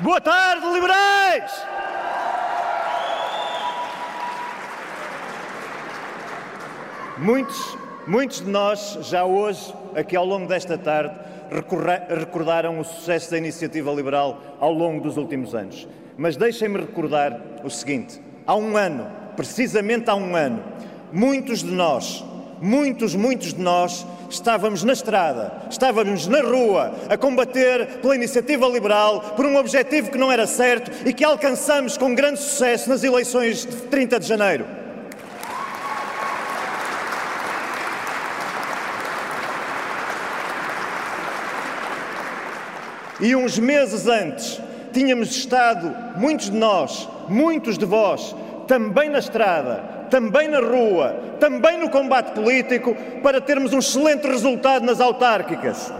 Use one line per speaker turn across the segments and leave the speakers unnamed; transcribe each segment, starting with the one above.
Boa tarde, liberais! Muitos, muitos de nós, já hoje, aqui ao longo desta tarde, recordaram o sucesso da iniciativa liberal ao longo dos últimos anos. Mas deixem-me recordar o seguinte: há um ano, precisamente há um ano, muitos de nós, muitos, muitos de nós, estávamos na estrada, estávamos na rua a combater pela iniciativa liberal, por um objetivo que não era certo e que alcançamos com grande sucesso nas eleições de 30 de janeiro. E uns meses antes tínhamos estado, muitos de nós, muitos de vós, também na estrada, também na rua, também no combate político, para termos um excelente resultado nas autárquicas.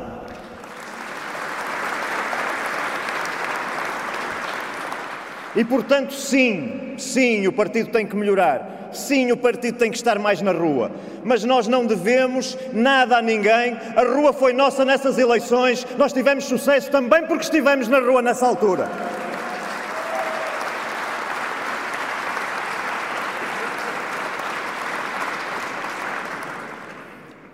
E portanto, sim, sim, o partido tem que melhorar. Sim, o partido tem que estar mais na rua. Mas nós não devemos nada a ninguém. A rua foi nossa nessas eleições. Nós tivemos sucesso também porque estivemos na rua nessa altura.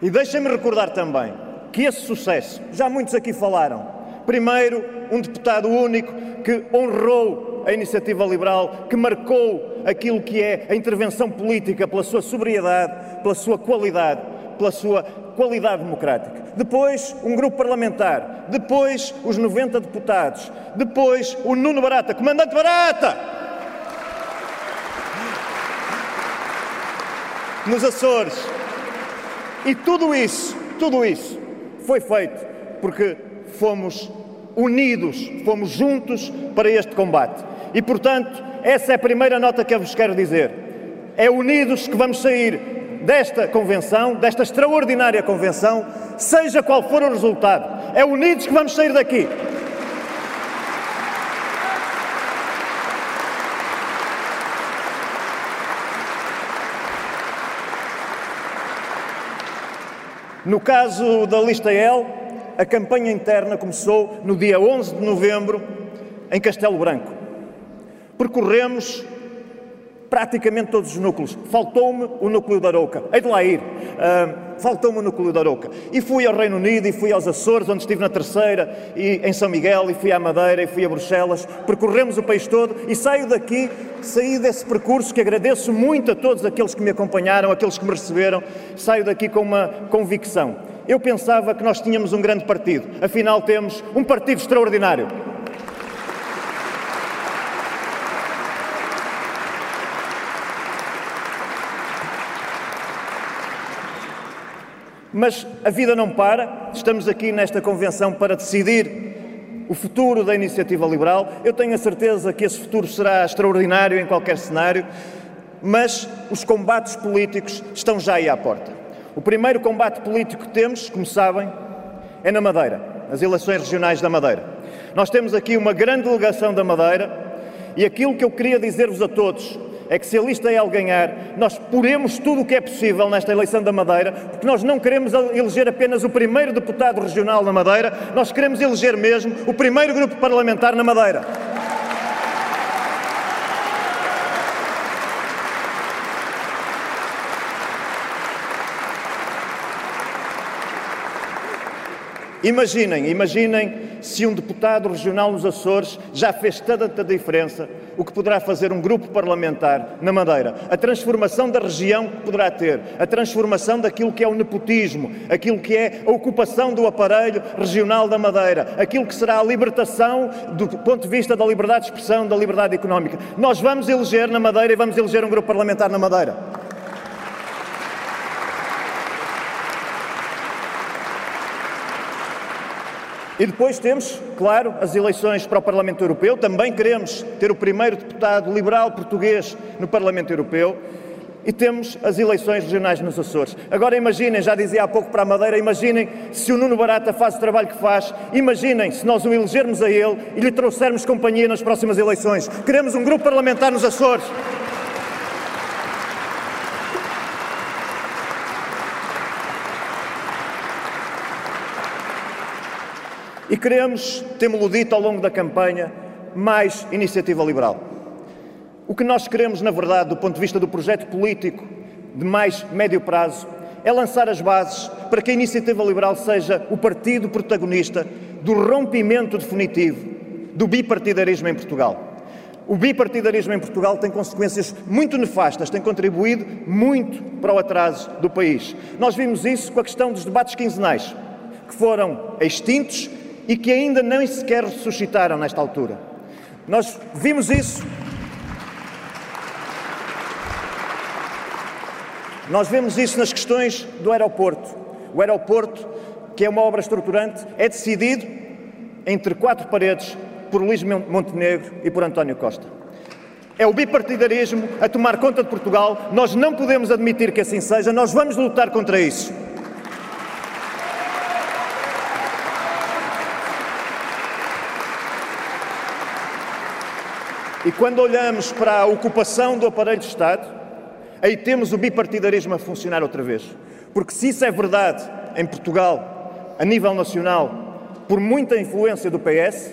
E deixem-me recordar também que esse sucesso, já muitos aqui falaram, primeiro, um deputado único que honrou a iniciativa liberal, que marcou aquilo que é a intervenção política pela sua sobriedade, pela sua qualidade, pela sua qualidade democrática. Depois, um grupo parlamentar. Depois, os 90 deputados. Depois, o Nuno Barata. Comandante Barata! Nos Açores. E tudo isso, tudo isso foi feito porque fomos unidos, fomos juntos para este combate. E, portanto, essa é a primeira nota que eu vos quero dizer. É unidos que vamos sair desta convenção, desta extraordinária convenção, seja qual for o resultado. É unidos que vamos sair daqui. No caso da lista L, a campanha interna começou no dia 11 de novembro em Castelo Branco. Percorremos praticamente todos os núcleos. Faltou-me o núcleo da Arouca. Hei de lá ir. Uh, Faltou-me o núcleo da Arouca. E fui ao Reino Unido, e fui aos Açores, onde estive na Terceira, e em São Miguel, e fui à Madeira, e fui a Bruxelas. Percorremos o país todo e saio daqui, saí desse percurso que agradeço muito a todos aqueles que me acompanharam, aqueles que me receberam. Saio daqui com uma convicção. Eu pensava que nós tínhamos um grande partido. Afinal, temos um partido extraordinário. Mas a vida não para, estamos aqui nesta convenção para decidir o futuro da iniciativa liberal. Eu tenho a certeza que esse futuro será extraordinário em qualquer cenário, mas os combates políticos estão já aí à porta. O primeiro combate político que temos, como sabem, é na Madeira, as eleições regionais da Madeira. Nós temos aqui uma grande delegação da Madeira e aquilo que eu queria dizer-vos a todos é que se a lista L ganhar, nós poremos tudo o que é possível nesta eleição da Madeira, porque nós não queremos eleger apenas o primeiro deputado regional na Madeira, nós queremos eleger mesmo o primeiro grupo parlamentar na Madeira. Imaginem, imaginem se um deputado regional nos Açores já fez tanta diferença, o que poderá fazer um grupo parlamentar na Madeira. A transformação da região que poderá ter, a transformação daquilo que é o nepotismo, aquilo que é a ocupação do aparelho regional da Madeira, aquilo que será a libertação do ponto de vista da liberdade de expressão, da liberdade económica. Nós vamos eleger na Madeira e vamos eleger um grupo parlamentar na Madeira. E depois temos, claro, as eleições para o Parlamento Europeu. Também queremos ter o primeiro deputado liberal português no Parlamento Europeu. E temos as eleições regionais nos Açores. Agora imaginem, já dizia há pouco para a Madeira, imaginem se o Nuno Barata faz o trabalho que faz, imaginem se nós o elegermos a ele e lhe trouxermos companhia nas próximas eleições. Queremos um grupo parlamentar nos Açores. E queremos, temos-lo dito ao longo da campanha, mais iniciativa liberal. O que nós queremos, na verdade, do ponto de vista do projeto político de mais médio prazo, é lançar as bases para que a iniciativa liberal seja o partido protagonista do rompimento definitivo do bipartidarismo em Portugal. O bipartidarismo em Portugal tem consequências muito nefastas, tem contribuído muito para o atraso do país. Nós vimos isso com a questão dos debates quinzenais, que foram extintos e que ainda nem sequer ressuscitaram nesta altura. Nós vimos isso. Nós vemos isso nas questões do aeroporto. O aeroporto, que é uma obra estruturante, é decidido entre quatro paredes por Luís Montenegro e por António Costa. É o bipartidarismo a tomar conta de Portugal. Nós não podemos admitir que assim seja, nós vamos lutar contra isso. E quando olhamos para a ocupação do aparelho de Estado, aí temos o bipartidarismo a funcionar outra vez. Porque se isso é verdade em Portugal, a nível nacional, por muita influência do PS,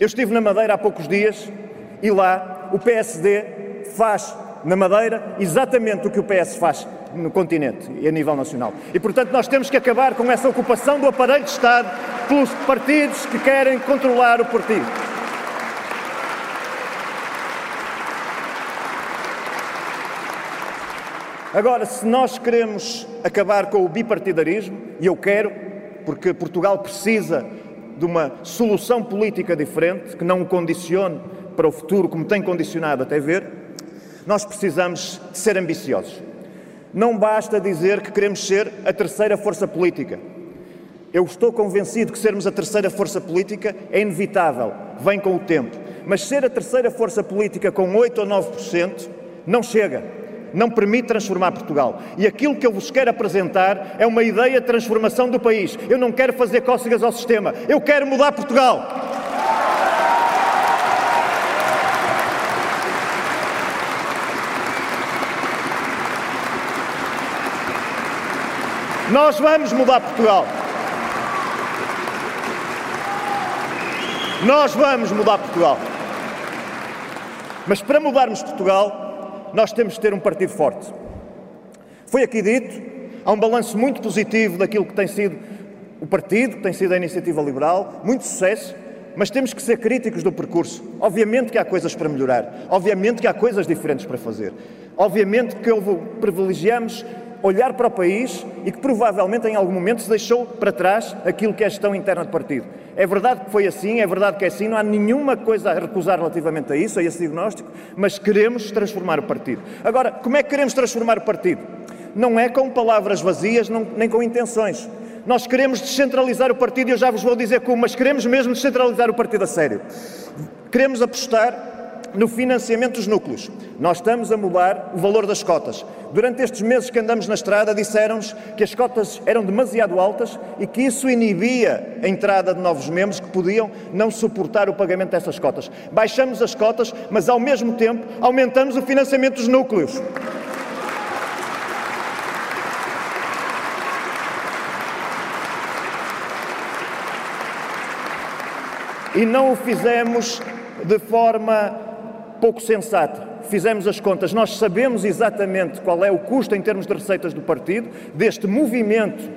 eu estive na Madeira há poucos dias e lá o PSD faz na Madeira exatamente o que o PS faz no continente e a nível nacional. E, portanto, nós temos que acabar com essa ocupação do aparelho de Estado pelos partidos que querem controlar o partido. Agora, se nós queremos acabar com o bipartidarismo, e eu quero, porque Portugal precisa de uma solução política diferente, que não o condicione para o futuro como tem condicionado até ver, nós precisamos de ser ambiciosos. Não basta dizer que queremos ser a terceira força política. Eu estou convencido que sermos a terceira força política é inevitável, vem com o tempo. Mas ser a terceira força política com 8 ou 9% não chega não permite transformar Portugal. E aquilo que eu vos quero apresentar é uma ideia de transformação do país. Eu não quero fazer cócegas ao sistema, eu quero mudar Portugal. Nós vamos mudar Portugal. Nós vamos mudar Portugal. Mas para mudarmos Portugal, nós temos de ter um partido forte. Foi aqui dito, há um balanço muito positivo daquilo que tem sido o partido, que tem sido a iniciativa liberal, muito sucesso, mas temos que ser críticos do percurso. Obviamente que há coisas para melhorar, obviamente que há coisas diferentes para fazer, obviamente que privilegiamos olhar para o país e que provavelmente em algum momento se deixou para trás aquilo que é a gestão interna do partido. É verdade que foi assim, é verdade que é assim, não há nenhuma coisa a recusar relativamente a isso, a esse diagnóstico, mas queremos transformar o partido. Agora, como é que queremos transformar o partido? Não é com palavras vazias, não, nem com intenções. Nós queremos descentralizar o partido e eu já vos vou dizer como, mas queremos mesmo descentralizar o partido a sério. Queremos apostar no financiamento dos núcleos. Nós estamos a mudar o valor das cotas. Durante estes meses que andamos na estrada, disseram-nos que as cotas eram demasiado altas e que isso inibia a entrada de novos membros que podiam não suportar o pagamento dessas cotas. Baixamos as cotas, mas ao mesmo tempo aumentamos o financiamento dos núcleos. E não o fizemos de forma pouco sensata. Fizemos as contas, nós sabemos exatamente qual é o custo em termos de receitas do partido, deste movimento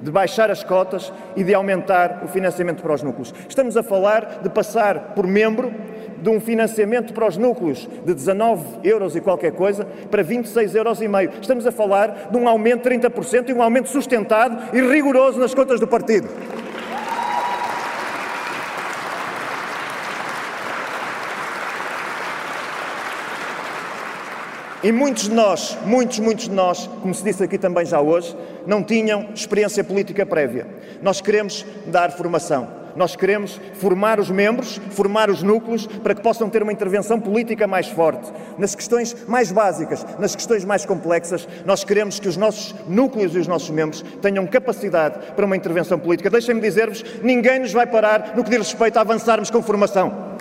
de baixar as cotas e de aumentar o financiamento para os núcleos. Estamos a falar de passar por membro de um financiamento para os núcleos de 19 euros e qualquer coisa para 26 euros e meio. Estamos a falar de um aumento de 30% e um aumento sustentado e rigoroso nas contas do partido. E muitos de nós, muitos, muitos de nós, como se disse aqui também já hoje, não tinham experiência política prévia. Nós queremos dar formação. Nós queremos formar os membros, formar os núcleos, para que possam ter uma intervenção política mais forte. Nas questões mais básicas, nas questões mais complexas, nós queremos que os nossos núcleos e os nossos membros tenham capacidade para uma intervenção política. Deixem-me dizer-vos: ninguém nos vai parar no que diz respeito a avançarmos com formação.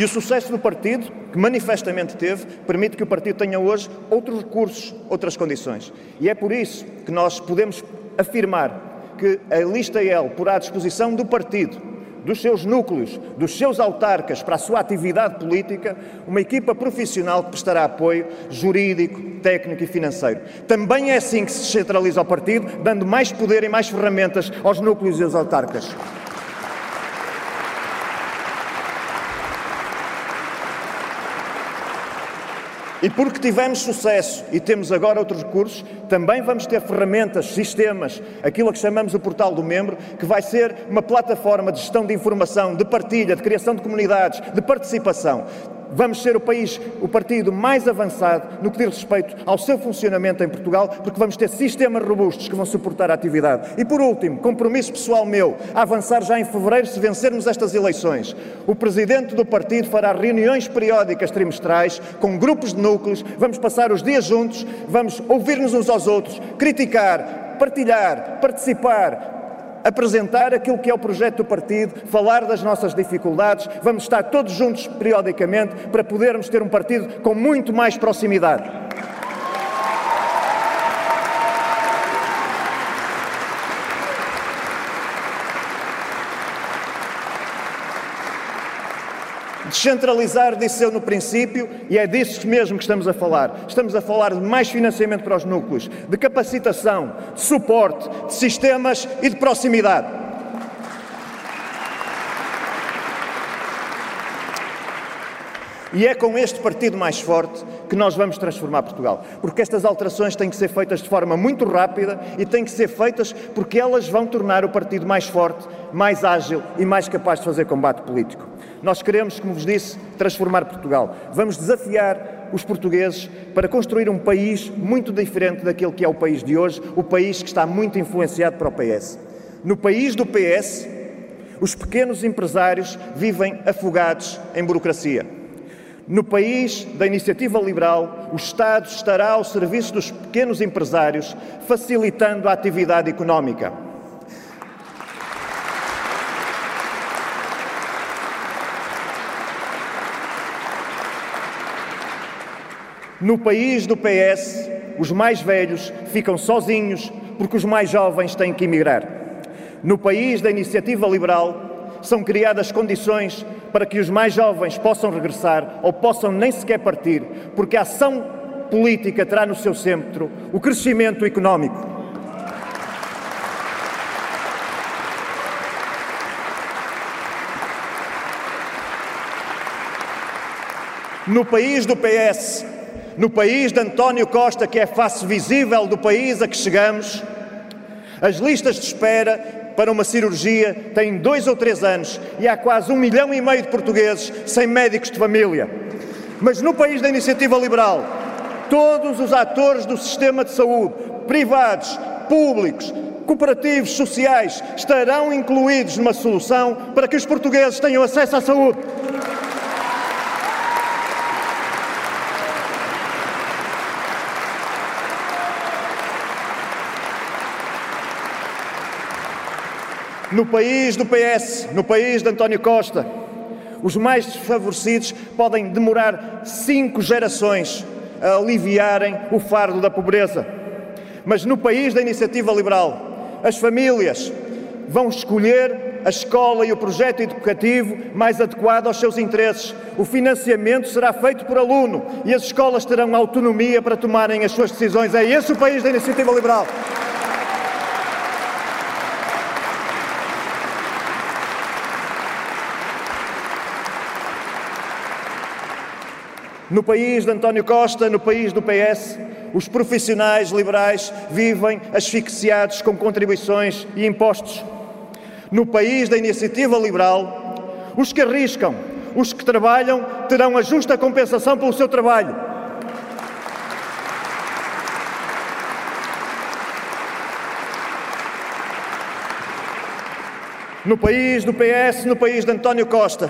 E o sucesso do partido, que manifestamente teve, permite que o partido tenha hoje outros recursos, outras condições. E é por isso que nós podemos afirmar que a lista L porá à disposição do partido dos seus núcleos, dos seus autarcas para a sua atividade política, uma equipa profissional que prestará apoio jurídico, técnico e financeiro. Também é assim que se descentraliza o partido, dando mais poder e mais ferramentas aos núcleos e aos autarcas. E porque tivemos sucesso e temos agora outros recursos, também vamos ter ferramentas, sistemas, aquilo que chamamos o portal do membro, que vai ser uma plataforma de gestão de informação, de partilha, de criação de comunidades, de participação vamos ser o país, o partido mais avançado no que diz respeito ao seu funcionamento em Portugal, porque vamos ter sistemas robustos que vão suportar a atividade. E por último, compromisso pessoal meu, a avançar já em fevereiro, se vencermos estas eleições. O presidente do partido fará reuniões periódicas trimestrais com grupos de núcleos, vamos passar os dias juntos, vamos ouvir-nos uns aos outros, criticar, partilhar, participar, apresentar aquilo que é o projeto do partido, falar das nossas dificuldades. Vamos estar todos juntos periodicamente para podermos ter um partido com muito mais proximidade. Descentralizar, disse eu no princípio, e é disso mesmo que estamos a falar. Estamos a falar de mais financiamento para os núcleos, de capacitação, de suporte, de sistemas e de proximidade. E é com este partido mais forte que nós vamos transformar Portugal. Porque estas alterações têm que ser feitas de forma muito rápida e têm que ser feitas porque elas vão tornar o partido mais forte, mais ágil e mais capaz de fazer combate político. Nós queremos, como vos disse, transformar Portugal. Vamos desafiar os portugueses para construir um país muito diferente daquele que é o país de hoje, o país que está muito influenciado para o PS. No país do PS, os pequenos empresários vivem afogados em burocracia. No país da iniciativa liberal, o Estado estará ao serviço dos pequenos empresários, facilitando a atividade económica. No país do PS, os mais velhos ficam sozinhos porque os mais jovens têm que emigrar. No país da iniciativa liberal, são criadas condições para que os mais jovens possam regressar ou possam nem sequer partir, porque a ação política terá no seu centro o crescimento económico. No país do PS, no país de António Costa, que é face visível do país a que chegamos, as listas de espera para uma cirurgia têm dois ou três anos e há quase um milhão e meio de portugueses sem médicos de família. Mas no país da iniciativa liberal, todos os atores do sistema de saúde, privados, públicos, cooperativos, sociais, estarão incluídos numa solução para que os portugueses tenham acesso à saúde. No país do PS, no país de António Costa, os mais desfavorecidos podem demorar cinco gerações a aliviarem o fardo da pobreza. Mas no país da iniciativa liberal, as famílias vão escolher a escola e o projeto educativo mais adequado aos seus interesses. O financiamento será feito por aluno e as escolas terão autonomia para tomarem as suas decisões. É esse o país da iniciativa liberal. No país de António Costa, no país do PS, os profissionais liberais vivem asfixiados com contribuições e impostos. No país da iniciativa liberal, os que arriscam, os que trabalham, terão a justa compensação pelo seu trabalho. No país do PS, no país de António Costa,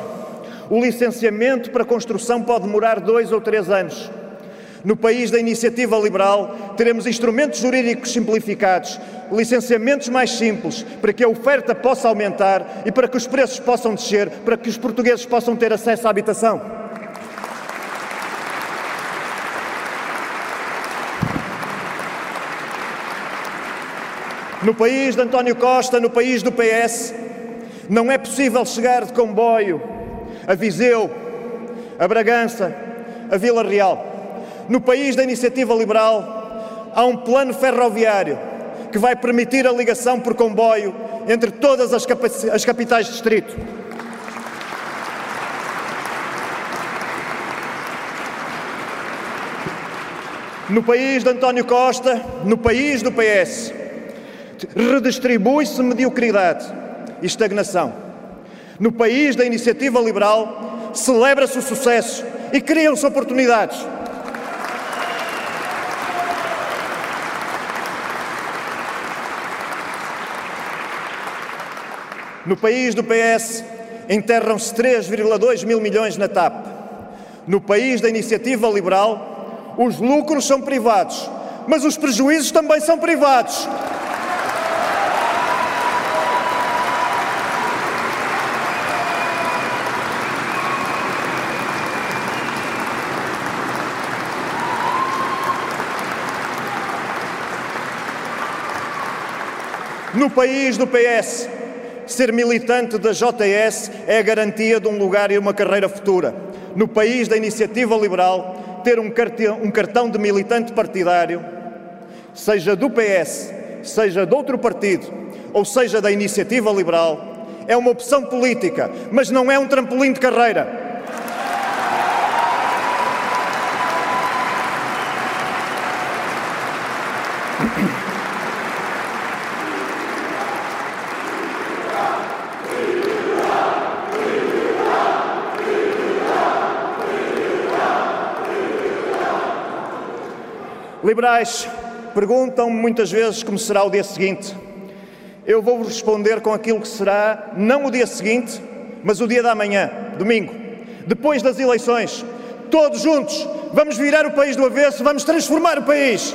o licenciamento para construção pode demorar dois ou três anos. No país da iniciativa liberal, teremos instrumentos jurídicos simplificados, licenciamentos mais simples, para que a oferta possa aumentar e para que os preços possam descer, para que os portugueses possam ter acesso à habitação. No país de António Costa, no país do PS, não é possível chegar de comboio a Viseu, a Bragança, a Vila Real. No país da iniciativa liberal, há um plano ferroviário que vai permitir a ligação por comboio entre todas as, as capitais de distrito. No país de António Costa, no país do PS, redistribui-se mediocridade e estagnação. No país da iniciativa liberal, celebra-se o sucesso e criam-se oportunidades. No país do PS, enterram-se 3,2 mil milhões na TAP. No país da iniciativa liberal, os lucros são privados, mas os prejuízos também são privados. No país do PS, ser militante da JS é a garantia de um lugar e uma carreira futura. No país da iniciativa liberal, ter um cartão de militante partidário, seja do PS, seja de outro partido, ou seja da iniciativa liberal, é uma opção política, mas não é um trampolim de carreira. Liberais perguntam-me muitas vezes como será o dia seguinte. Eu vou-vos responder com aquilo que será não o dia seguinte, mas o dia da manhã, domingo, depois das eleições. Todos juntos, vamos virar o país do avesso, vamos transformar o país.